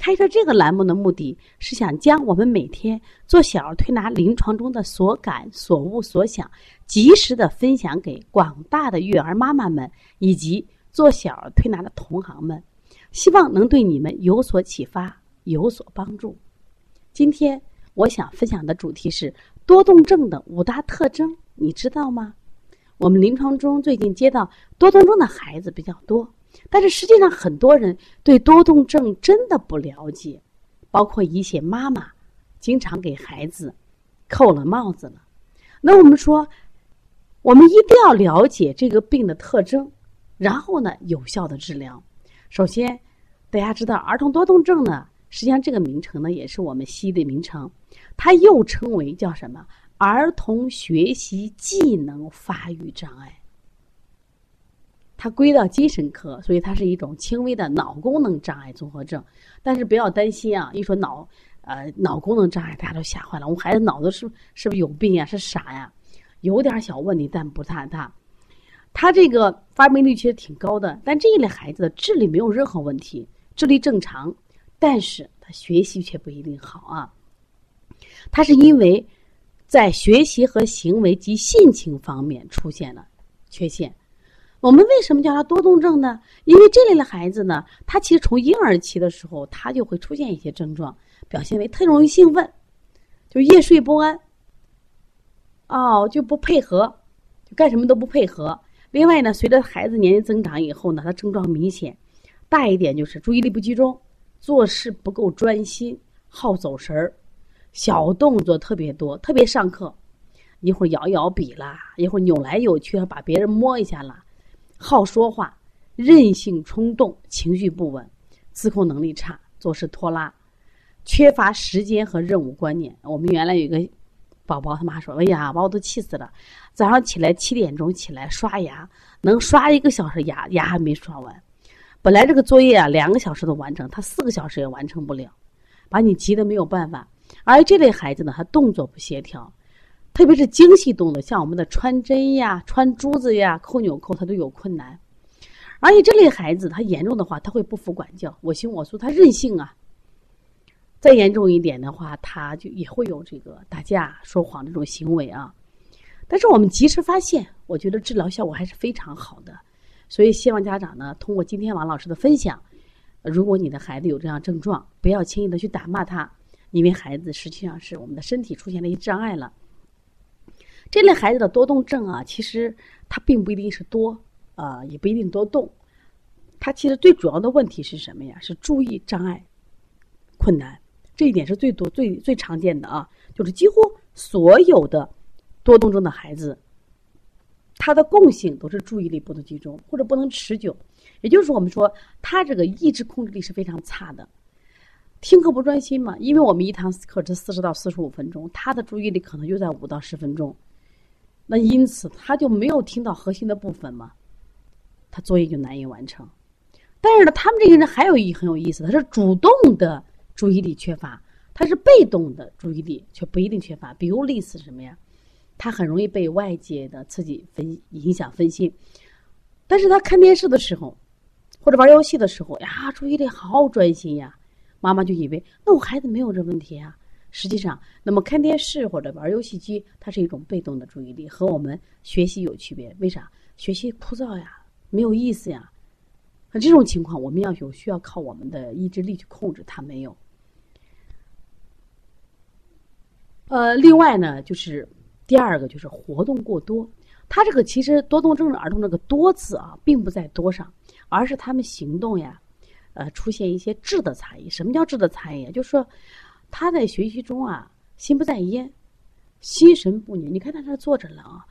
开设这个栏目的目的是想将我们每天做小儿推拿临床中的所感、所悟、所想，及时的分享给广大的育儿妈妈们以及做小儿推拿的同行们，希望能对你们有所启发、有所帮助。今天我想分享的主题是多动症的五大特征，你知道吗？我们临床中最近接到多动症的孩子比较多。但是实际上，很多人对多动症真的不了解，包括一些妈妈经常给孩子扣了帽子了。那我们说，我们一定要了解这个病的特征，然后呢，有效的治疗。首先，大家知道儿童多动症呢，实际上这个名称呢，也是我们西医的名称，它又称为叫什么？儿童学习技能发育障碍。它归到精神科，所以它是一种轻微的脑功能障碍综合症。但是不要担心啊，一说脑呃脑功能障碍，大家都吓坏了。我们孩子脑子是是不是有病呀？是傻呀？有点小问题，但不太大。他这个发病率其实挺高的，但这一类孩子的智力没有任何问题，智力正常，但是他学习却不一定好啊。他是因为在学习和行为及性情方面出现了缺陷。我们为什么叫他多动症呢？因为这类的孩子呢，他其实从婴儿期的时候，他就会出现一些症状，表现为特容易兴奋，就夜睡不安，哦，就不配合，就干什么都不配合。另外呢，随着孩子年龄增长以后呢，他症状明显，大一点就是注意力不集中，做事不够专心，好走神儿，小动作特别多，特别上课，一会儿摇摇笔啦，一会儿扭来扭去，把别人摸一下啦。好说话，任性冲动，情绪不稳，自控能力差，做事拖拉，缺乏时间和任务观念。我们原来有个宝宝，他妈说：“哎呀，把我都气死了！早上起来七点钟起来刷牙，能刷一个小时牙，牙还没刷完。本来这个作业啊，两个小时都完成，他四个小时也完成不了，把你急得没有办法。而这类孩子呢，他动作不协调。”特别是精细动作，像我们的穿针呀、穿珠子呀、扣纽扣，他都有困难。而且这类孩子，他严重的话，他会不服管教，我行我素，他任性啊。再严重一点的话，他就也会有这个打架、说谎这种行为啊。但是我们及时发现，我觉得治疗效果还是非常好的。所以希望家长呢，通过今天王老师的分享，如果你的孩子有这样症状，不要轻易的去打骂他，因为孩子实际上是我们的身体出现了一些障碍了。这类孩子的多动症啊，其实他并不一定是多，呃，也不一定多动。他其实最主要的问题是什么呀？是注意障碍困难，这一点是最多、最最常见的啊。就是几乎所有的多动症的孩子，他的共性都是注意力不能集中或者不能持久。也就是我们说，他这个意志控制力是非常差的，听课不专心嘛。因为我们一堂课是四十到四十五分钟，他的注意力可能就在五到十分钟。那因此他就没有听到核心的部分嘛，他作业就难以完成。但是呢，他们这些人还有一很有意思，他是主动的注意力缺乏，他是被动的注意力却不一定缺乏。比如类似什么呀？他很容易被外界的刺激分影响分心，但是他看电视的时候或者玩游戏的时候呀，注意力好专心呀，妈妈就以为那我孩子没有这问题啊。实际上，那么看电视或者玩游戏机，它是一种被动的注意力，和我们学习有区别。为啥？学习枯燥呀，没有意思呀。那这种情况，我们要有需要靠我们的意志力去控制，它没有。呃，另外呢，就是第二个就是活动过多。他这个其实多动症的儿童这个“多”字啊，并不在多上，而是他们行动呀，呃，出现一些质的差异。什么叫质的差异？就是说。他在学习中啊，心不在焉，心神不宁。你看他这坐着了啊，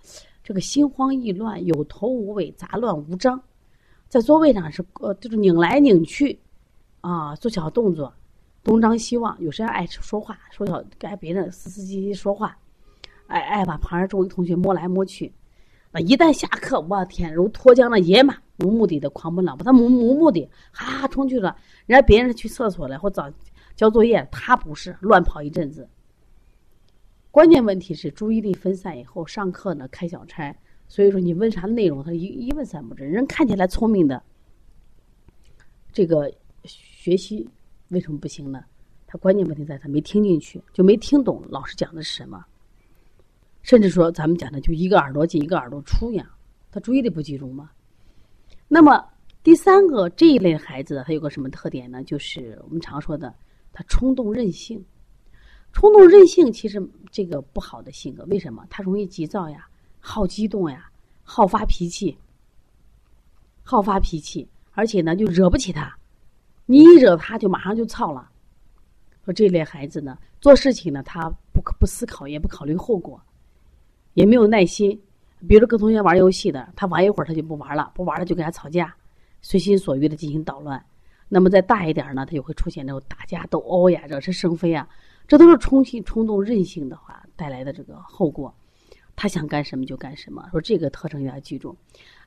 这个心慌意乱，有头无尾，杂乱无章，在座位上是呃，就是拧来拧去，啊，做小动作，东张西望，有时候爱说话，说小跟别人嘶嘶唧唧说话，爱爱把旁边周围同学摸来摸去，那一旦下课，我天，如脱缰的野马，无目的的狂奔浪跑。他无无目的，哈哈冲去了。人家别人去厕所了或早交作业，他不是乱跑一阵子。关键问题是注意力分散以后，上课呢开小差。所以说你问啥内容，他一一问三不知。人看起来聪明的，这个学习为什么不行呢？他关键问题在他没听进去，就没听懂老师讲的是什么。甚至说咱们讲的就一个耳朵进一个耳朵出呀，他注意力不集中嘛。那么第三个这一类孩子，他有个什么特点呢？就是我们常说的，他冲动任性。冲动任性其实这个不好的性格，为什么？他容易急躁呀。好激动呀，好发脾气，好发脾气，而且呢，就惹不起他，你一惹他，就马上就操了。说这类孩子呢，做事情呢，他不不思考，也不考虑后果，也没有耐心。比如跟同学玩游戏的，他玩一会儿他就不玩了，不玩了就跟他吵架，随心所欲的进行捣乱。那么再大一点呢，他就会出现那种打架斗殴呀、惹是生非啊，这都是冲性冲动任性的话带来的这个后果。他想干什么就干什么，说这个特征要记住。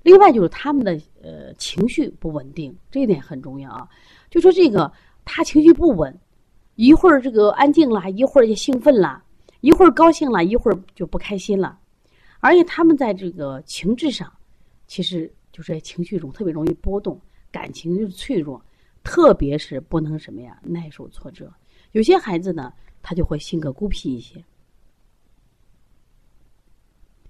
另外就是他们的呃情绪不稳定，这一点很重要啊。就说这个他情绪不稳，一会儿这个安静了，一会儿就兴奋了，一会儿高兴了，一会儿就不开心了。而且他们在这个情志上，其实就是在情绪中特别容易波动，感情就脆弱，特别是不能什么呀耐受挫折。有些孩子呢，他就会性格孤僻一些。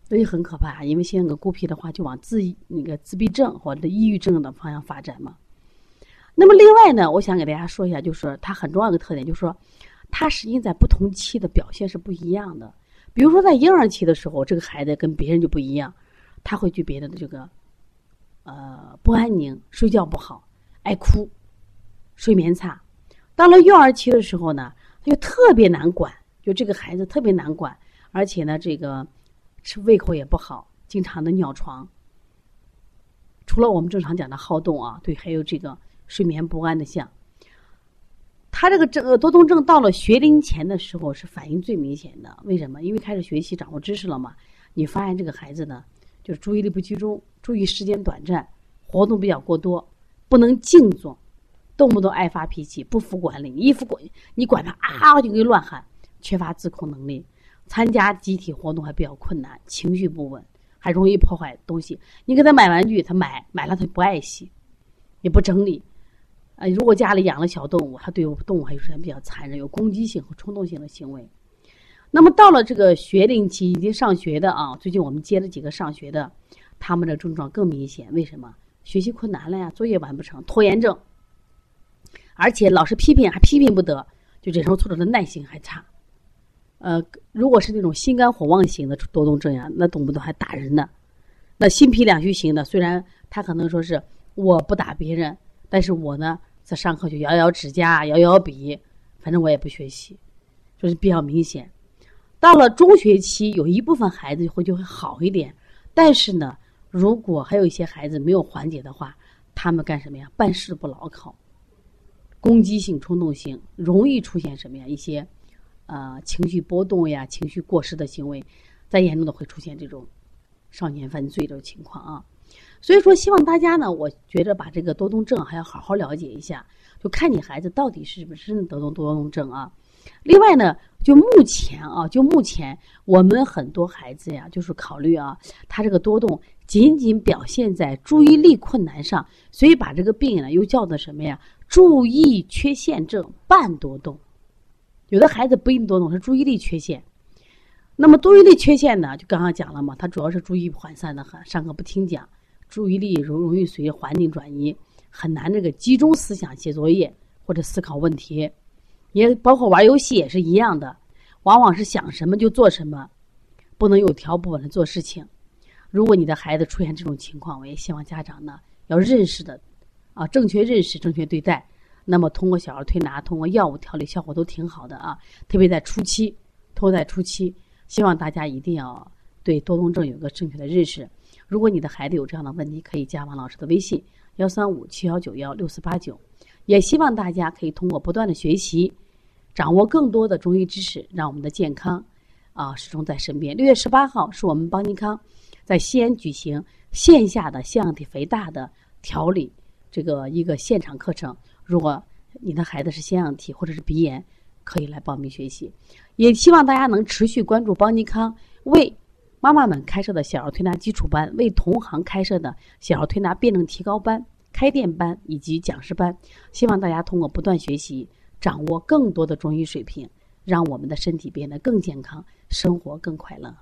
所以很可怕，因为性格孤僻的话，就往自那个自闭症或者抑郁症的方向发展嘛。那么另外呢，我想给大家说一下，就是他很重要的特点，就是说，他实际在不同期的表现是不一样的。比如说在婴儿期的时候，这个孩子跟别人就不一样，他会具备的这个，呃，不安宁，睡觉不好，爱哭，睡眠差。到了幼儿期的时候呢，他就特别难管，就这个孩子特别难管，而且呢，这个。吃胃口也不好，经常的尿床。除了我们正常讲的好动啊，对，还有这个睡眠不安的象。他这个这个多动症到了学龄前的时候是反应最明显的，为什么？因为开始学习掌握知识了嘛。你发现这个孩子呢，就是注意力不集中，注意时间短暂，活动比较过多，不能静坐，动不动爱发脾气，不服管理。你一服管，你管他啊就给乱喊，缺乏自控能力。参加集体活动还比较困难，情绪不稳，还容易破坏东西。你给他买玩具，他买买了他不爱惜，也不整理。呃，如果家里养了小动物，他对动物还有时间比较残忍，有攻击性和冲动性的行为。那么到了这个学龄期，已经上学的啊，最近我们接了几个上学的，他们的症状更明显。为什么？学习困难了呀，作业完不成，拖延症，而且老师批评还批评不得，就忍受挫折的耐心还差。呃，如果是那种心肝火旺型的多动症呀，那动不动还打人呢。那心脾两虚型的，虽然他可能说是我不打别人，但是我呢在上课就咬咬指甲、咬咬笔，反正我也不学习，就是比较明显。到了中学期，有一部分孩子会就会好一点，但是呢，如果还有一些孩子没有缓解的话，他们干什么呀？办事不牢靠，攻击性、冲动性，容易出现什么呀？一些。呃，情绪波动呀，情绪过失的行为，再严重的会出现这种少年犯罪的情况啊。所以说，希望大家呢，我觉得把这个多动症还要好好了解一下，就看你孩子到底是不是得动多动症啊。另外呢，就目前啊，就目前我们很多孩子呀，就是考虑啊，他这个多动仅仅表现在注意力困难上，所以把这个病呢又叫做什么呀？注意缺陷症半多动。有的孩子不一定多动，是注意力缺陷。那么注意力缺陷呢？就刚刚讲了嘛，他主要是注意涣散的很，上课不听讲，注意力容容易随环境转移，很难这个集中思想写作业或者思考问题。也包括玩游戏也是一样的，往往是想什么就做什么，不能有条不紊的做事情。如果你的孩子出现这种情况，我也希望家长呢要认识的，啊，正确认识，正确对待。那么，通过小儿推拿，通过药物调理，效果都挺好的啊。特别在初期，托在初期，希望大家一定要对多动症有个正确的认识。如果你的孩子有这样的问题，可以加王老师的微信：幺三五七幺九幺六四八九。也希望大家可以通过不断的学习，掌握更多的中医知识，让我们的健康啊始终在身边。六月十八号是我们邦尼康。在西安举行线下的腺样体肥大的调理这个一个现场课程。如果你的孩子是腺样体或者是鼻炎，可以来报名学习。也希望大家能持续关注邦尼康为妈妈们开设的小儿推拿基础班，为同行开设的小儿推拿辩证提高班、开店班以及讲师班。希望大家通过不断学习，掌握更多的中医水平，让我们的身体变得更健康，生活更快乐。